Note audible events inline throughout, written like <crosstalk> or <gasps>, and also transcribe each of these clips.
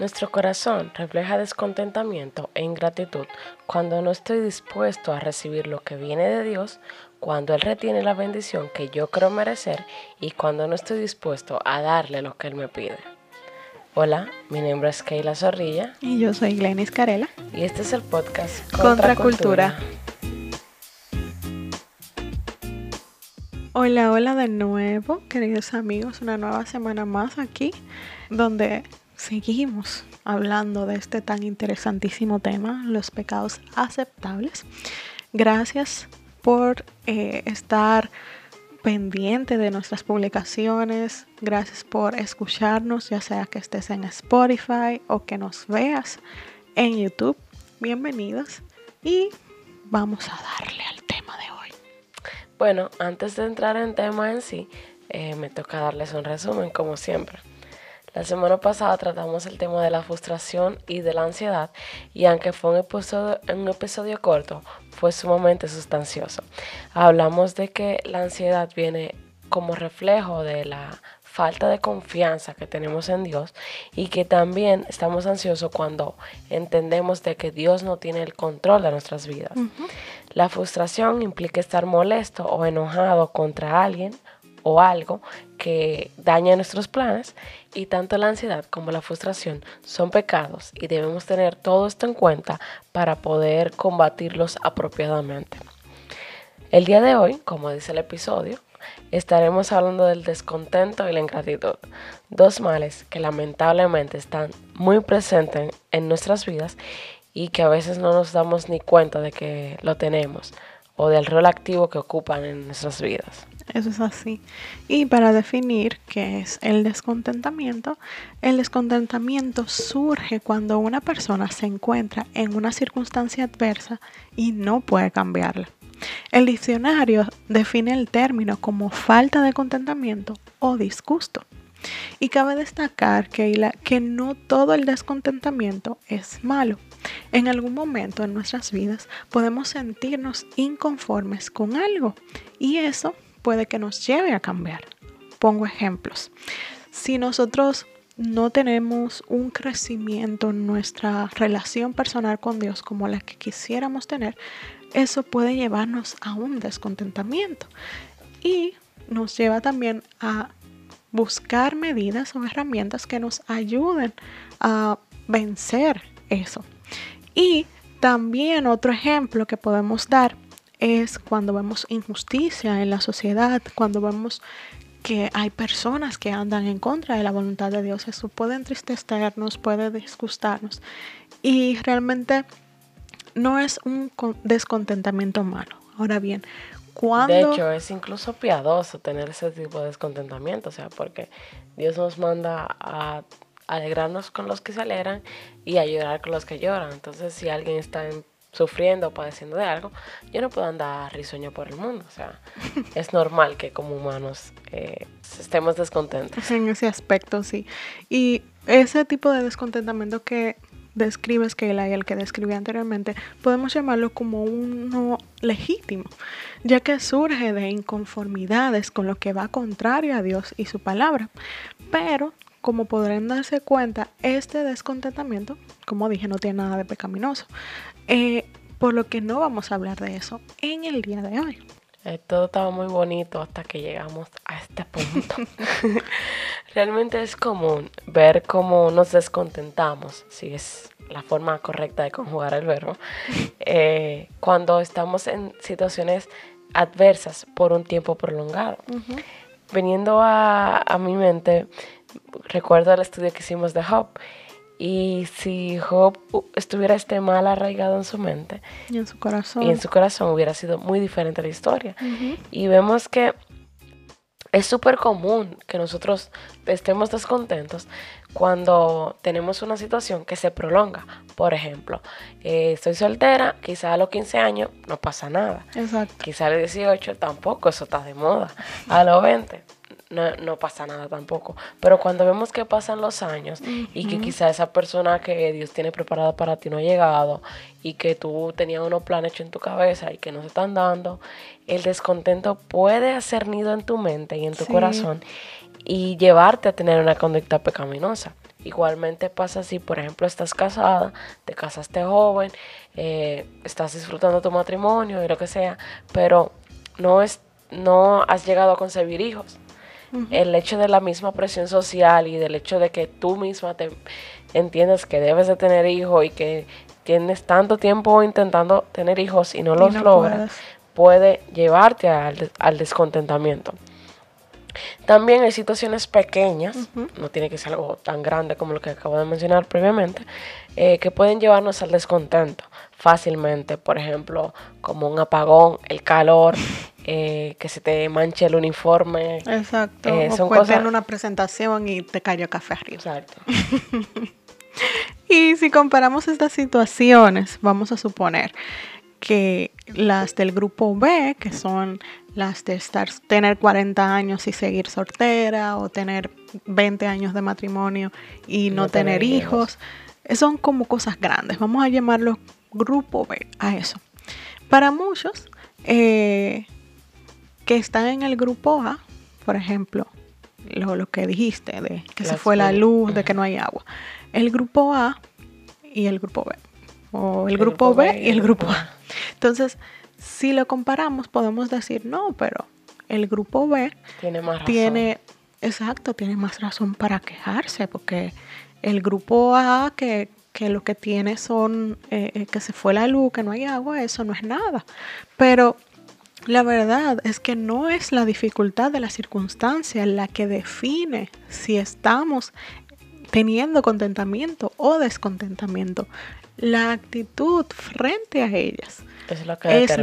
Nuestro corazón refleja descontentamiento e ingratitud cuando no estoy dispuesto a recibir lo que viene de Dios, cuando Él retiene la bendición que yo creo merecer y cuando no estoy dispuesto a darle lo que Él me pide. Hola, mi nombre es Keila Zorrilla. Y yo soy Glenis Carela. Y este es el podcast Contra, Cultura. Hola, hola de nuevo, queridos amigos. Una nueva semana más aquí, donde seguimos hablando de este tan interesantísimo tema, los pecados aceptables. Gracias por eh, estar pendiente de nuestras publicaciones. Gracias por escucharnos, ya sea que estés en Spotify o que nos veas en YouTube. Bienvenidos y vamos a darle al tema de hoy. Bueno, antes de entrar en tema en sí, eh, me toca darles un resumen como siempre. La semana pasada tratamos el tema de la frustración y de la ansiedad y aunque fue un episodio, un episodio corto, fue sumamente sustancioso. Hablamos de que la ansiedad viene como reflejo de la falta de confianza que tenemos en Dios y que también estamos ansiosos cuando entendemos de que Dios no tiene el control de nuestras vidas. La frustración implica estar molesto o enojado contra alguien o algo que daña nuestros planes y tanto la ansiedad como la frustración son pecados y debemos tener todo esto en cuenta para poder combatirlos apropiadamente. El día de hoy, como dice el episodio, estaremos hablando del descontento y la ingratitud, dos males que lamentablemente están muy presentes en nuestras vidas y que a veces no nos damos ni cuenta de que lo tenemos o del rol activo que ocupan en nuestras vidas. Eso es así. Y para definir qué es el descontentamiento, el descontentamiento surge cuando una persona se encuentra en una circunstancia adversa y no puede cambiarla. El diccionario define el término como falta de contentamiento o disgusto. Y cabe destacar que, que no todo el descontentamiento es malo. En algún momento en nuestras vidas podemos sentirnos inconformes con algo y eso puede que nos lleve a cambiar. Pongo ejemplos. Si nosotros no tenemos un crecimiento en nuestra relación personal con Dios como la que quisiéramos tener, eso puede llevarnos a un descontentamiento y nos lleva también a buscar medidas o herramientas que nos ayuden a vencer eso. Y también otro ejemplo que podemos dar es cuando vemos injusticia en la sociedad, cuando vemos que hay personas que andan en contra de la voluntad de Dios. Eso puede entristecernos, puede disgustarnos. Y realmente no es un descontentamiento humano. Ahora bien, cuando... De hecho, es incluso piadoso tener ese tipo de descontentamiento, o sea, porque Dios nos manda a alegrarnos con los que se alegran y a llorar con los que lloran. Entonces, si alguien está sufriendo o padeciendo de algo, yo no puedo andar risueño por el mundo. O sea, <laughs> es normal que como humanos eh, estemos descontentos. En ese aspecto, sí. Y ese tipo de descontentamiento que describes, que y el que describí anteriormente, podemos llamarlo como uno legítimo, ya que surge de inconformidades con lo que va contrario a Dios y su palabra. Pero como podrán darse cuenta, este descontentamiento, como dije, no tiene nada de pecaminoso. Eh, por lo que no vamos a hablar de eso en el día de hoy. Eh, todo estaba muy bonito hasta que llegamos a este punto. <laughs> Realmente es común ver cómo nos descontentamos, si es la forma correcta de conjugar el verbo, eh, cuando estamos en situaciones adversas por un tiempo prolongado. Veniendo a, a mi mente, recuerdo el estudio que hicimos de Job. Y si Job estuviera este mal arraigado en su mente y en su corazón, y en su corazón hubiera sido muy diferente la historia. Y vemos que es súper común que nosotros estemos descontentos cuando tenemos una situación que se prolonga. Por ejemplo, eh, estoy soltera, quizá a los 15 años no pasa nada. Exacto. Quizá a los 18 tampoco, eso está de moda. A los 20 no, pasa nada tampoco. Pero cuando vemos que pasan los años y que quizá esa persona que Dios tiene preparada para ti no ha llegado y que tú tenías unos planes hechos en tu cabeza y que no se están dando, el descontento puede hacer nido en tu mente y en tu corazón y llevarte a tener una conducta pecaminosa. Igualmente pasa si, por ejemplo, estás casada, te casaste joven, eh, estás disfrutando tu matrimonio y lo que sea, pero no, es, no has llegado a concebir hijos. El hecho de la misma presión social y del hecho de que tú misma te entiendes que debes de tener hijos y que tienes tanto tiempo intentando tener hijos y no los logras, puede llevarte al, al descontentamiento. También hay situaciones pequeñas, no tiene que ser algo tan grande como lo que acabo de mencionar previamente, eh, que pueden llevarnos al descontento fácilmente. Por ejemplo, como un apagón, el calor, <laughs> eh, que se te manche el uniforme. Exacto. Eh, o son en una presentación y te cayó café arriba. Exacto. <laughs> y si comparamos estas situaciones, vamos a suponer que las del grupo B, que son las de estar, tener 40 años y seguir soltera, o tener 20 años de matrimonio y no, tener, hijos, son como cosas grandes. Vamos a llamarlo grupo B a eso. Para muchos eh, que están en el grupo A, por ejemplo, lo, que dijiste, de que se fue la luz, de que no hay agua. El grupo A y el grupo B. O el, grupo, B y el grupo A. Entonces, si lo comparamos, podemos decir, no, pero el grupo B tiene más razón. Tiene, exacto, tiene más razón para quejarse, porque el grupo A que, lo que tiene son eh, eh, que se fue la luz, que no hay agua, eso no es nada. Pero la verdad es que no es la dificultad de la circunstancia la que define si estamos teniendo contentamiento o descontentamiento. La actitud frente a ellas es lo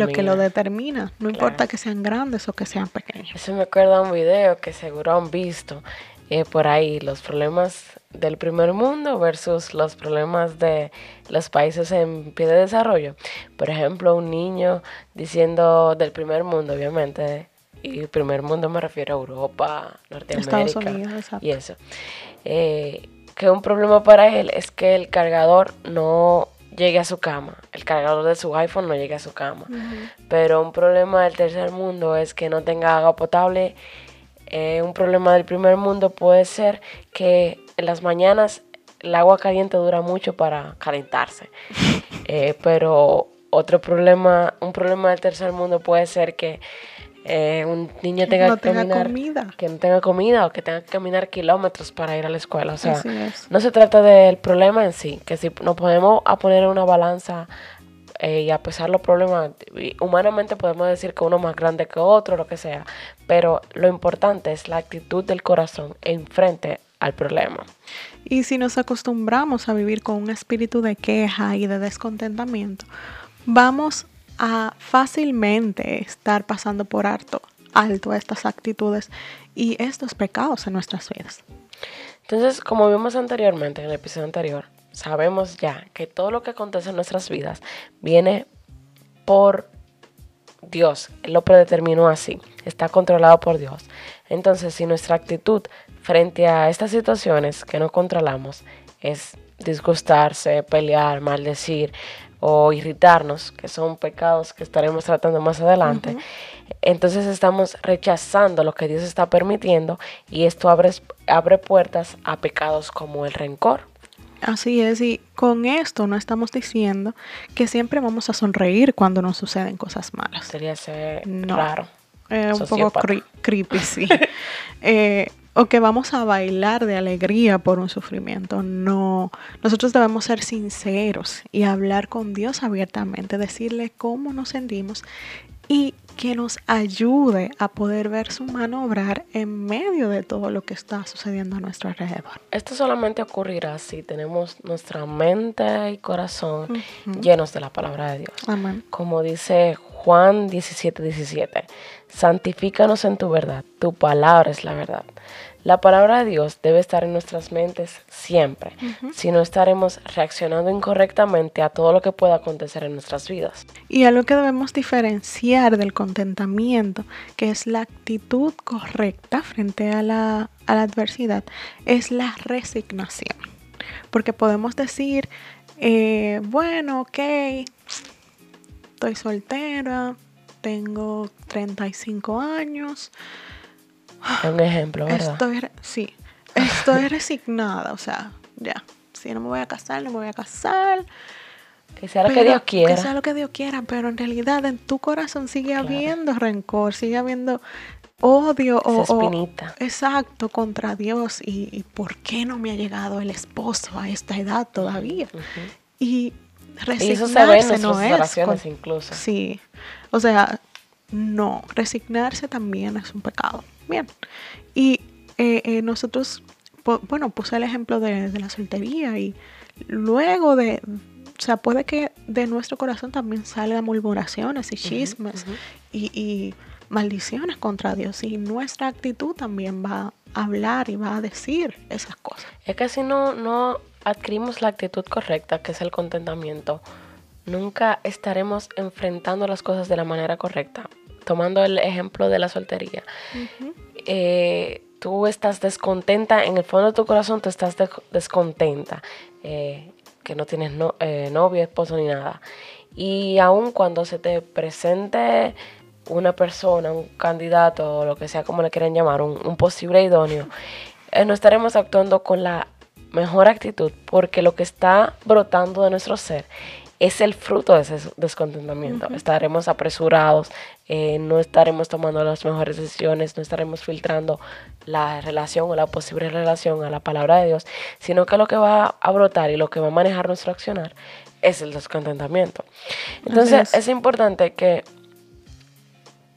que, lo, determina. No importa que sean grandes o que sean pequeños. Eso me acuerda un video que seguro han visto eh, por ahí, los problemas del primer mundo versus los problemas de los países en pie de desarrollo. Por ejemplo, un niño diciendo del primer mundo, obviamente, y primer mundo me refiero a Europa, Norteamérica y eso. Eh, que un problema para él es que el cargador no llegue a su cama, el cargador de su iPhone no llegue a su cama. Pero un problema del tercer mundo es que no tenga agua potable. Eh, un problema del primer mundo puede ser que en las mañanas el agua caliente dura mucho para calentarse. <laughs> Eh, pero otro problema, un problema del tercer mundo puede ser que eh, un niño tenga que caminar, comida. que no tenga comida o que tenga que caminar kilómetros para ir a la escuela. O sea, no se trata del problema en sí, que si nos podemos a poner una balanza eh, y a pesar los problemas, humanamente podemos decir que uno es más grande que otro, lo que sea, pero lo importante es la actitud del corazón en frente al problema. Y si nos acostumbramos a vivir con un espíritu de queja y de descontentamiento, vamos a fácilmente estar pasando por alto, alto estas actitudes y estos pecados en nuestras vidas. Entonces, como vimos anteriormente en el episodio anterior, sabemos ya que todo lo que acontece en nuestras vidas viene por Dios. Él lo predeterminó así. Está controlado por Dios. Entonces, si nuestra actitud frente a estas situaciones que no controlamos es disgustarse, pelear, maldecir, o irritarnos, que son pecados que estaremos tratando más adelante, entonces estamos rechazando lo que Dios está permitiendo y esto abre, abre puertas a pecados como el rencor. Así es, y con esto no estamos diciendo que siempre vamos a sonreír cuando nos suceden cosas malas. Sería ser raro. un poco creepy, <laughs> sí. eh, o que vamos a bailar de alegría por un sufrimiento. No, nosotros debemos ser sinceros y hablar con Dios abiertamente, decirle cómo nos sentimos y que nos ayude a poder ver su mano obrar en medio de todo lo que está sucediendo a nuestro alrededor. Esto solamente ocurrirá si tenemos nuestra mente y corazón llenos de la palabra de Dios. Amén. Como dice Juan 17, 17, santifícanos en tu verdad, tu palabra es la verdad. La palabra de Dios debe estar en nuestras mentes siempre, si no estaremos reaccionando incorrectamente a todo lo que pueda acontecer en nuestras vidas. Y algo que debemos diferenciar del contentamiento, que es la actitud correcta frente a la, adversidad, es la resignación. Porque podemos decir, eh, bueno, ok, estoy soltera, tengo 35 años, es <gasps> un ejemplo, ¿verdad? Estoy, sí, estoy resignada, o sea, ya. Si no me voy a casar, no me voy a casar. Que sea lo que Dios quiera. Que sea lo que Dios quiera, pero en realidad en tu corazón sigue habiendo rencor, sigue habiendo odio o, espinita. exacto contra Dios y, por qué no me ha llegado el esposo a esta edad todavía y resignarse eso se ve en no es incluso sí o sea no resignarse también es un pecado. Bien. Y eh, eh, nosotros bueno puse el ejemplo de, la soltería y luego de o sea, puede que de nuestro corazón también salgan murmuraciones y chismes y maldiciones contra Dios y nuestra actitud también va a hablar y va a decir esas cosas. Es que si no, no adquirimos la actitud correcta, que es el contentamiento, nunca estaremos enfrentando las cosas de la manera correcta. Tomando el ejemplo de la soltería. Eh, tú estás descontenta, en el fondo de tu corazón tú estás descontenta, eh, que no tienes eh, novio, esposo ni nada. Y aun cuando se te presente una persona, un candidato o lo que sea como le quieran llamar, un, posible idóneo, eh, no estaremos actuando con la mejor actitud porque lo que está brotando de nuestro ser es el fruto de ese descontentamiento. Estaremos apresurados, eh, no estaremos tomando las mejores decisiones, no estaremos filtrando la relación o la posible relación a la palabra de Dios, sino que lo que va a brotar y lo que va a manejar nuestro accionar es el descontentamiento. Entonces es importante que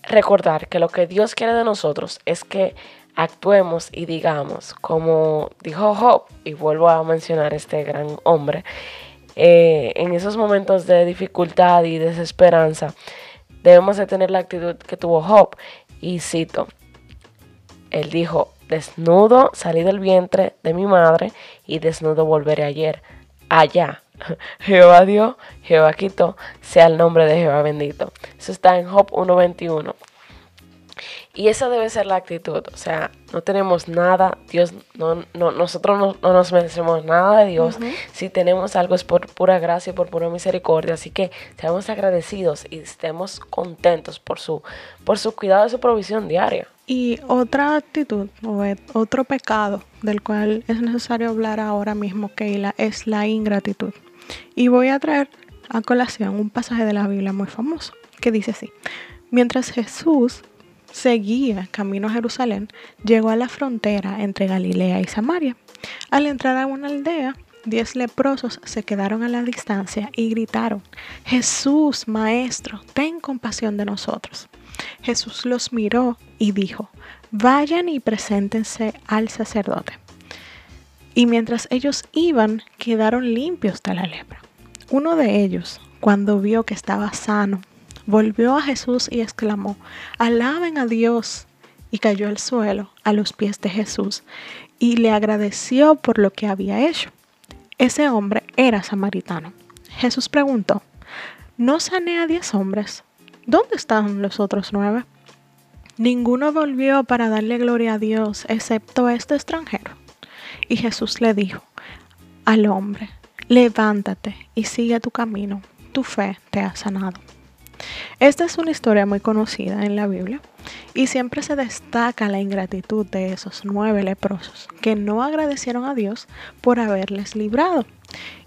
recordar que lo que Dios quiere de nosotros es que actuemos y digamos, como dijo Job, y vuelvo a mencionar este gran hombre, eh, en esos momentos de dificultad y desesperanza, debemos de tener la actitud que tuvo Job. Y cito, él dijo, desnudo salí del vientre de mi madre y desnudo volveré ayer, allá. <laughs> Jehová dio, Jehová quitó, sea el nombre de Jehová bendito. Eso está en Job 1.21. Y esa debe ser la actitud. O sea, no tenemos nada, Dios, no, no nosotros no, nos merecemos nada de Dios. Si tenemos algo es por pura gracia y por pura misericordia. Así que seamos agradecidos y estemos contentos por su, por su cuidado y su provisión diaria. Y otra actitud o otro pecado del cual es necesario hablar ahora mismo, Keila, es la ingratitud. Y voy a traer a colación un pasaje de la Biblia muy famoso que dice así. Mientras Jesús seguía camino a Jerusalén, llegó a la frontera entre Galilea y Samaria. Al entrar a una aldea, diez leprosos se quedaron a la distancia y gritaron, Jesús, Maestro, ten compasión de nosotros. Jesús los miró y dijo, vayan y preséntense al sacerdote. Y mientras ellos iban, quedaron limpios de la lepra. Uno de ellos, cuando vio que estaba sano, volvió a Jesús y exclamó, alaben a Dios. Y cayó al suelo a los pies de Jesús y le agradeció por lo que había hecho. Ese hombre era samaritano. Jesús preguntó, ¿no sané a diez hombres? ¿Dónde están los otros nueve? Ninguno volvió para darle gloria a Dios excepto este extranjero. Y Jesús le dijo al hombre, levántate y sigue tu camino, tu fe te ha sanado. Esta es una historia muy conocida en la Biblia y siempre se destaca la ingratitud de esos nueve leprosos que no agradecieron a Dios por haberles librado.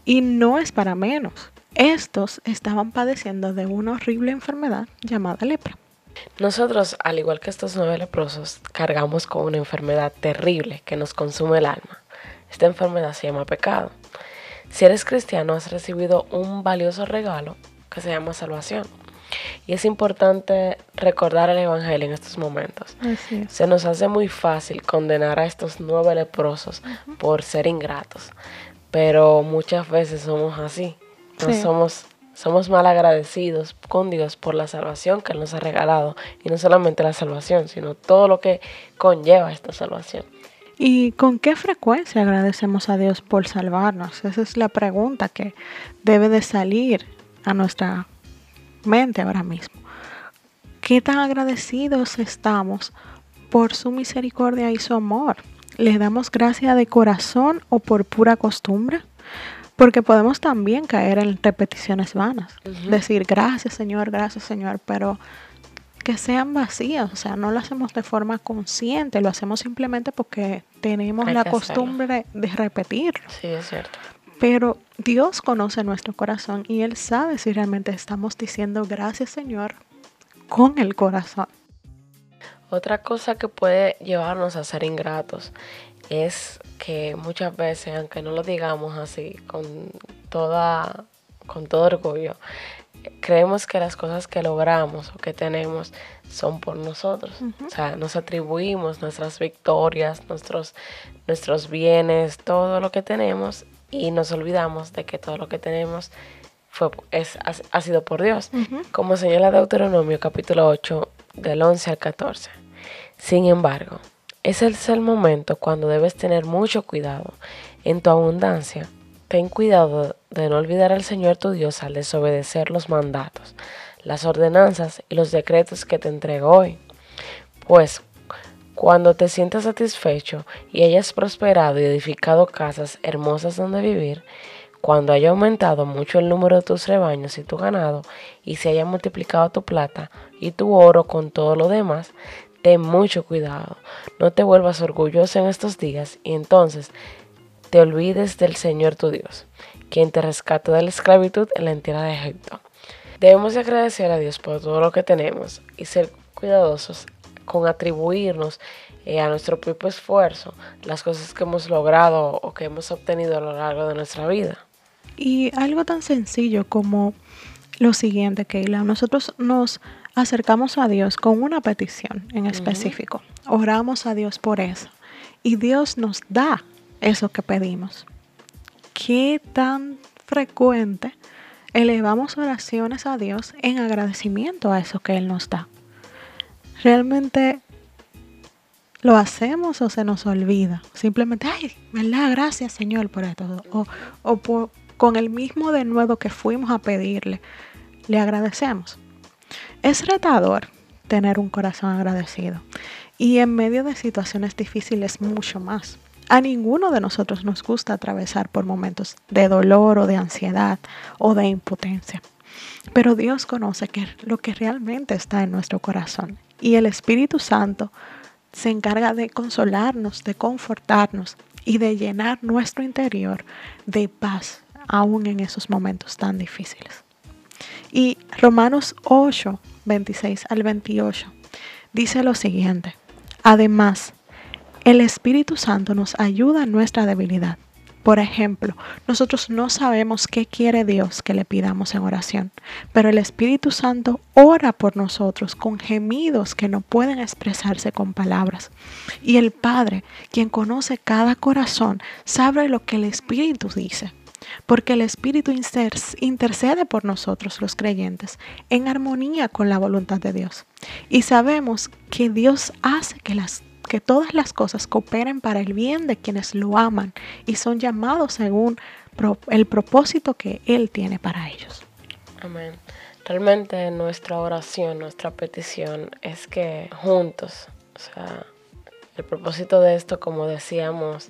Y no es para menos. Estos estaban padeciendo de una horrible enfermedad llamada lepra. Nosotros, al igual que estos nueve leprosos, cargamos con una enfermedad terrible que nos consume el alma. Esta enfermedad se llama pecado. Si eres cristiano, has recibido un valioso regalo que se llama salvación. Y es importante recordar el Evangelio en estos momentos. Se nos hace muy fácil condenar a estos nueve leprosos por ser ingratos, pero muchas veces somos así. No somos, somos mal agradecidos con Dios por la salvación que Él nos ha regalado. Y no solamente la salvación, sino todo lo que conlleva esta salvación. ¿Y con qué frecuencia agradecemos a Dios por salvarnos? Esa es la pregunta que debe de salir a nuestra mente ahora mismo. ¿Qué tan agradecidos estamos por su misericordia y su amor? ¿Le damos gracia de corazón o por pura costumbre? Porque podemos también caer en repeticiones vanas. Decir gracias Señor, gracias Señor, pero que sean vacías, o sea, no lo hacemos de forma consciente, lo hacemos simplemente porque tenemos la hacerlo. costumbre de repetirlo. Sí, es cierto. Pero Dios conoce nuestro corazón y Él sabe si realmente estamos diciendo gracias Señor con el corazón. Otra cosa que puede llevarnos a ser ingratos es que muchas veces, aunque no lo digamos así, con toda, con todo orgullo, creemos que las cosas que logramos o que tenemos son por nosotros. O sea, nos atribuimos nuestras victorias, nuestros, nuestros bienes, todo lo que tenemos y nos olvidamos de que todo lo que tenemos fue, es, ha, ha sido por Dios. Como señala Deuteronomio capítulo 8 del 11 al 14. Sin embargo, ese es el momento cuando debes tener mucho cuidado en tu abundancia. Ten cuidado de no olvidar al Señor tu Dios al desobedecer los mandatos, las ordenanzas y los decretos que te entrego hoy. Pues cuando te sientas satisfecho y hayas prosperado y edificado casas hermosas donde vivir, cuando haya aumentado mucho el número de tus rebaños y tu ganado, y se haya multiplicado tu plata y tu oro con todo lo demás, ten mucho cuidado. No te vuelvas orgulloso en estos días y entonces te olvides del Señor tu Dios, quien te rescató de la esclavitud en la tierra de Egipto. Debemos de agradecer a Dios por todo lo que tenemos y ser cuidadosos con atribuirnos eh, a nuestro propio esfuerzo las cosas que hemos logrado o que hemos obtenido a lo largo de nuestra vida. Y algo tan sencillo como lo siguiente, Keila, nosotros nos acercamos a Dios con una petición en específico. Oramos a Dios por eso. Y Dios nos da eso que pedimos. ¿Qué tan frecuente elevamos oraciones a Dios en agradecimiento a eso que Él nos da? ¿Realmente lo hacemos o se nos olvida? Simplemente, ay, ¿verdad? Gracias Señor por esto. O, con el mismo denuedo que fuimos a pedirle, le agradecemos. Es retador tener un corazón agradecido y en medio de situaciones difíciles mucho más. A ninguno de nosotros nos gusta atravesar por momentos de dolor o de ansiedad o de impotencia. Pero Dios conoce que lo que realmente está en nuestro corazón y el Espíritu Santo se encarga de consolarnos, de confortarnos y de llenar nuestro interior de paz aún en esos momentos tan difíciles. Y Romanos 8, 26 al 28 dice lo siguiente. Además, el Espíritu Santo nos ayuda en nuestra debilidad. Por ejemplo, nosotros no sabemos qué quiere Dios que le pidamos en oración, pero el Espíritu Santo ora por nosotros con gemidos que no pueden expresarse con palabras. Y el Padre, quien conoce cada corazón, sabe lo que el Espíritu dice porque el Espíritu intercede por nosotros los creyentes en armonía con la voluntad de Dios. Y sabemos que Dios hace que, las, que todas las cosas cooperen para el bien de quienes lo aman y son llamados según el propósito que Él tiene para ellos. Amén. Realmente nuestra oración, nuestra petición es que juntos, o sea, el propósito de esto, como decíamos,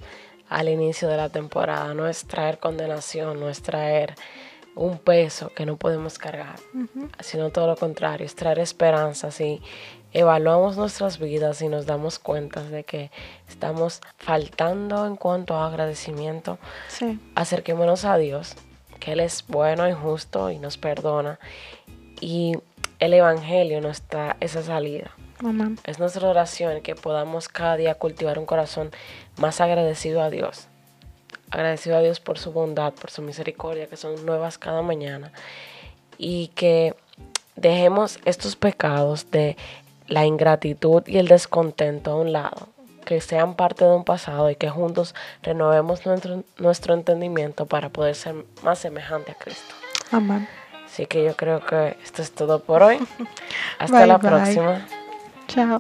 al inicio de la temporada. No es traer condenación, no es traer un peso que no podemos cargar, uh -huh. sino todo lo contrario, es traer esperanza. Si evaluamos nuestras vidas y nos damos cuenta de que estamos faltando en cuanto a agradecimiento, sí. acerquémonos a Dios, que Él es bueno y justo y nos perdona. Y el Evangelio nos da esa salida. Amén. Es nuestra oración que podamos cada día cultivar un corazón más agradecido a Dios. Agradecido a Dios por su bondad, por su misericordia, que son nuevas cada mañana. Y que dejemos estos pecados de la ingratitud y el descontento a un lado. Que sean parte de un pasado y que juntos renovemos nuestro, nuestro entendimiento para poder ser más semejante a Cristo. Amén. Así que yo creo que esto es todo por hoy. <laughs> Hasta Bye, la bye. próxima. Chao.